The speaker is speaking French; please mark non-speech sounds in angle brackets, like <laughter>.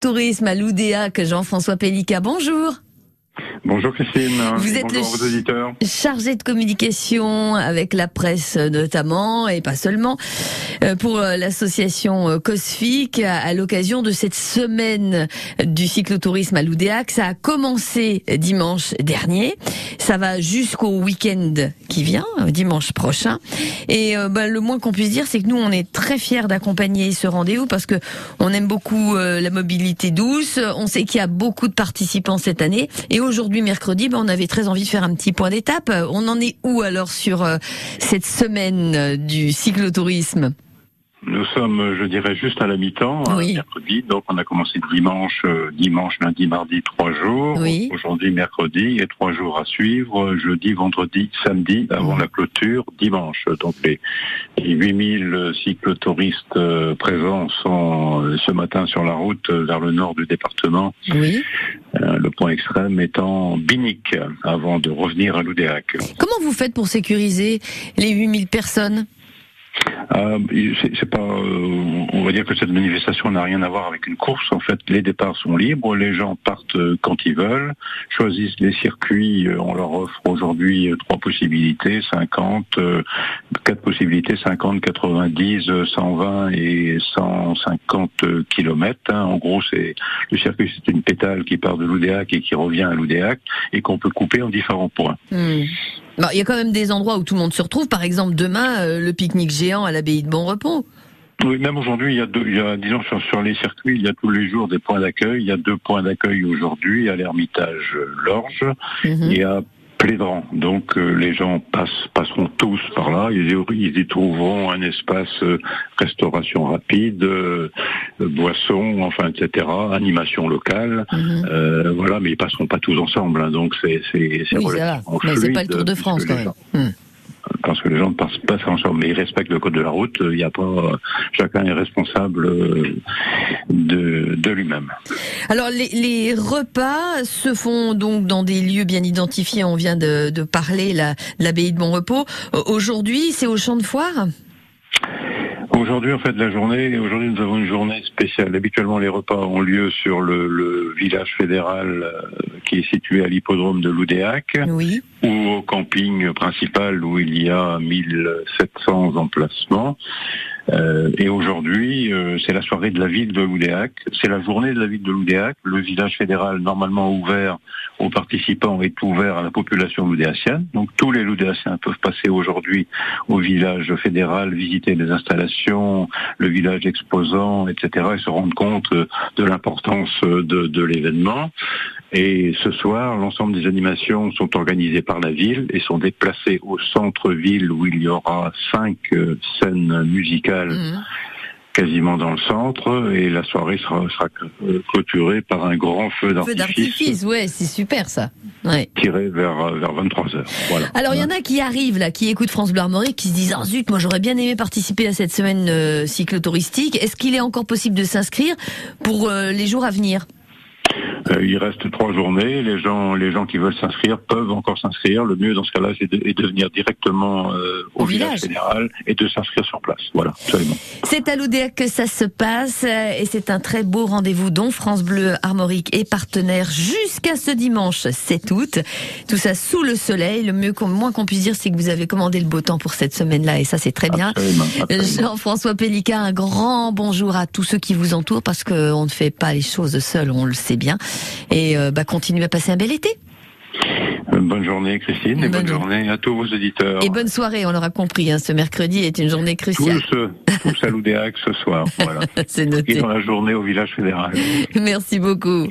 Tourisme à l'Oudéac, Jean-François Pellica, bonjour. Bonjour Christine. Vous êtes Bonjour le aux auditeurs. chargé de communication avec la presse notamment et pas seulement euh, pour euh, l'association euh, Cosfic à l'occasion de cette semaine du cyclotourisme à l'Oudéac. Ça a commencé dimanche dernier, ça va jusqu'au week-end qui vient, dimanche prochain. Et euh, bah, le moins qu'on puisse dire, c'est que nous on est très fiers d'accompagner ce rendez-vous parce que on aime beaucoup euh, la mobilité douce. On sait qu'il y a beaucoup de participants cette année et aujourd'hui mercredi, bah, on avait très envie de faire un petit point d'étape. On en est où alors sur euh, cette semaine euh, du cyclotourisme? Nous sommes, je dirais, juste à la mi-temps, hein, Oui. mercredi. Donc on a commencé dimanche, euh, dimanche, lundi, mardi, trois jours. Oui. Aujourd'hui, mercredi, et trois jours à suivre, jeudi, vendredi, samedi, avant Mhm. la clôture, dimanche. Donc les, les 8000 cyclotouristes euh, présents sont euh, ce matin sur la route vers le nord du département. Oui. Euh, le point extrême étant Binic, avant de revenir à l'Oudéac. Comment vous faites pour sécuriser les 8000 personnes? Euh, c'est pas, euh, on va dire que cette manifestation n'a rien à voir avec une course. En fait, les départs sont libres, les gens partent euh, quand ils veulent, choisissent les circuits. On leur offre aujourd'hui trois possibilités 50, euh, quatre possibilités 50, 90, euh, 120 et 150 kilomètres. hein. En gros, c'est le circuit, c'est une pétale qui part de l'Oudéac et qui revient à l'Oudéac et qu'on peut couper en différents points. Hmm. Bon, Il y a quand même des endroits où tout le monde se retrouve. Par exemple, demain, euh, le pique-nique géant à l'abbaye de Bon Repos. Oui, même aujourd'hui, il y a deux, il y a, disons, sur, sur les circuits, il y a tous les jours des points d'accueil. Il y a deux points d'accueil aujourd'hui à l'Ermitage Lorge Mhm. et à Plédran. Donc, euh, les gens passent, passeront tous par là. Ils, y- ils y trouveront un espace euh, restauration rapide, euh, boissons, enfin, etc., animation locale. Mhm. Euh, voilà, mais ils passeront pas tous ensemble. hein. donc, c'est, c'est, Oui, relativement Mais c'est pas le Tour de France quand même. gens- Hmm. parce que les gens ne passent pas ensemble, mais ils respectent le code de la route. Il n'y a pas, euh, chacun est responsable euh, de, de lui-même. Alors les, les repas se font donc dans des lieux bien identifiés. On vient de, de parler la- l'abbaye de Bon Repos. Euh, Aujourd'hui, c'est au champ de foire? Aujourd'hui, en fait, la journée, aujourd'hui, nous avons une journée spéciale. Habituellement, les repas ont lieu sur le, le village fédéral euh, qui est situé à l'hippodrome de l'Oudéac Oui. ou au camping principal où il y a 1700 emplacements. Euh, et aujourd'hui, euh, c'est la soirée de la ville de Loudéac. C'est la journée de la ville de Loudéac. Le village fédéral, normalement ouvert aux participants, est ouvert à la population loudéacienne. Donc tous les loudéaciens peuvent passer aujourd'hui au village fédéral, visiter les installations, le village exposant, etc. et se rendre compte euh, de l'importance euh, de, de l'événement. Et ce soir, l'ensemble des animations sont organisées par la ville et sont déplacées au centre-ville où il y aura cinq euh, scènes musicales Mhm. quasiment dans le centre et la soirée sera, sera clôturée par un grand feu Feu d'artifice d'artifice, ouais, c'est super ça. Ouais. tiré vers, vers 23 heures. Voilà. Alors il y en a qui arrivent là, qui écoutent France Bleu Armorique, qui se disent ah zut, moi j'aurais bien aimé participer à cette semaine euh, cyclotouristique. Est-ce qu'il est encore possible de s'inscrire pour euh, les jours à venir? Il reste trois journées. Les gens, les gens qui veulent s'inscrire peuvent encore s'inscrire. Le mieux dans ce cas-là, c'est de, de venir directement euh, au, Au village fédéral et de s'inscrire sur place. Voilà, absolument. C'est à l'Oudéac que ça se passe euh, et c'est un très beau rendez-vous dont France Bleu Armorique est partenaire jusqu'à ce dimanche 7 août. Tout ça sous le soleil. Le mieux moins qu'on puisse dire, c'est que vous avez commandé le beau temps pour cette semaine-là et ça c'est très bien. Absolument. Jean-François Pellica, un grand bonjour à tous ceux qui vous entourent parce qu'on ne fait pas les choses seul, on le sait bien. Et euh, bah, continuez à passer un bel été. Euh, Bonne journée, Christine, et Bonne bonne journée à tous vos auditeurs. Et bonne soirée, on l'aura compris, hein, ce mercredi est une journée cruciale. tous, tous à l'Oudéac ce soir. Voilà. <laughs> C'est Et noté. dans la journée au village fédéral. <laughs> Merci beaucoup.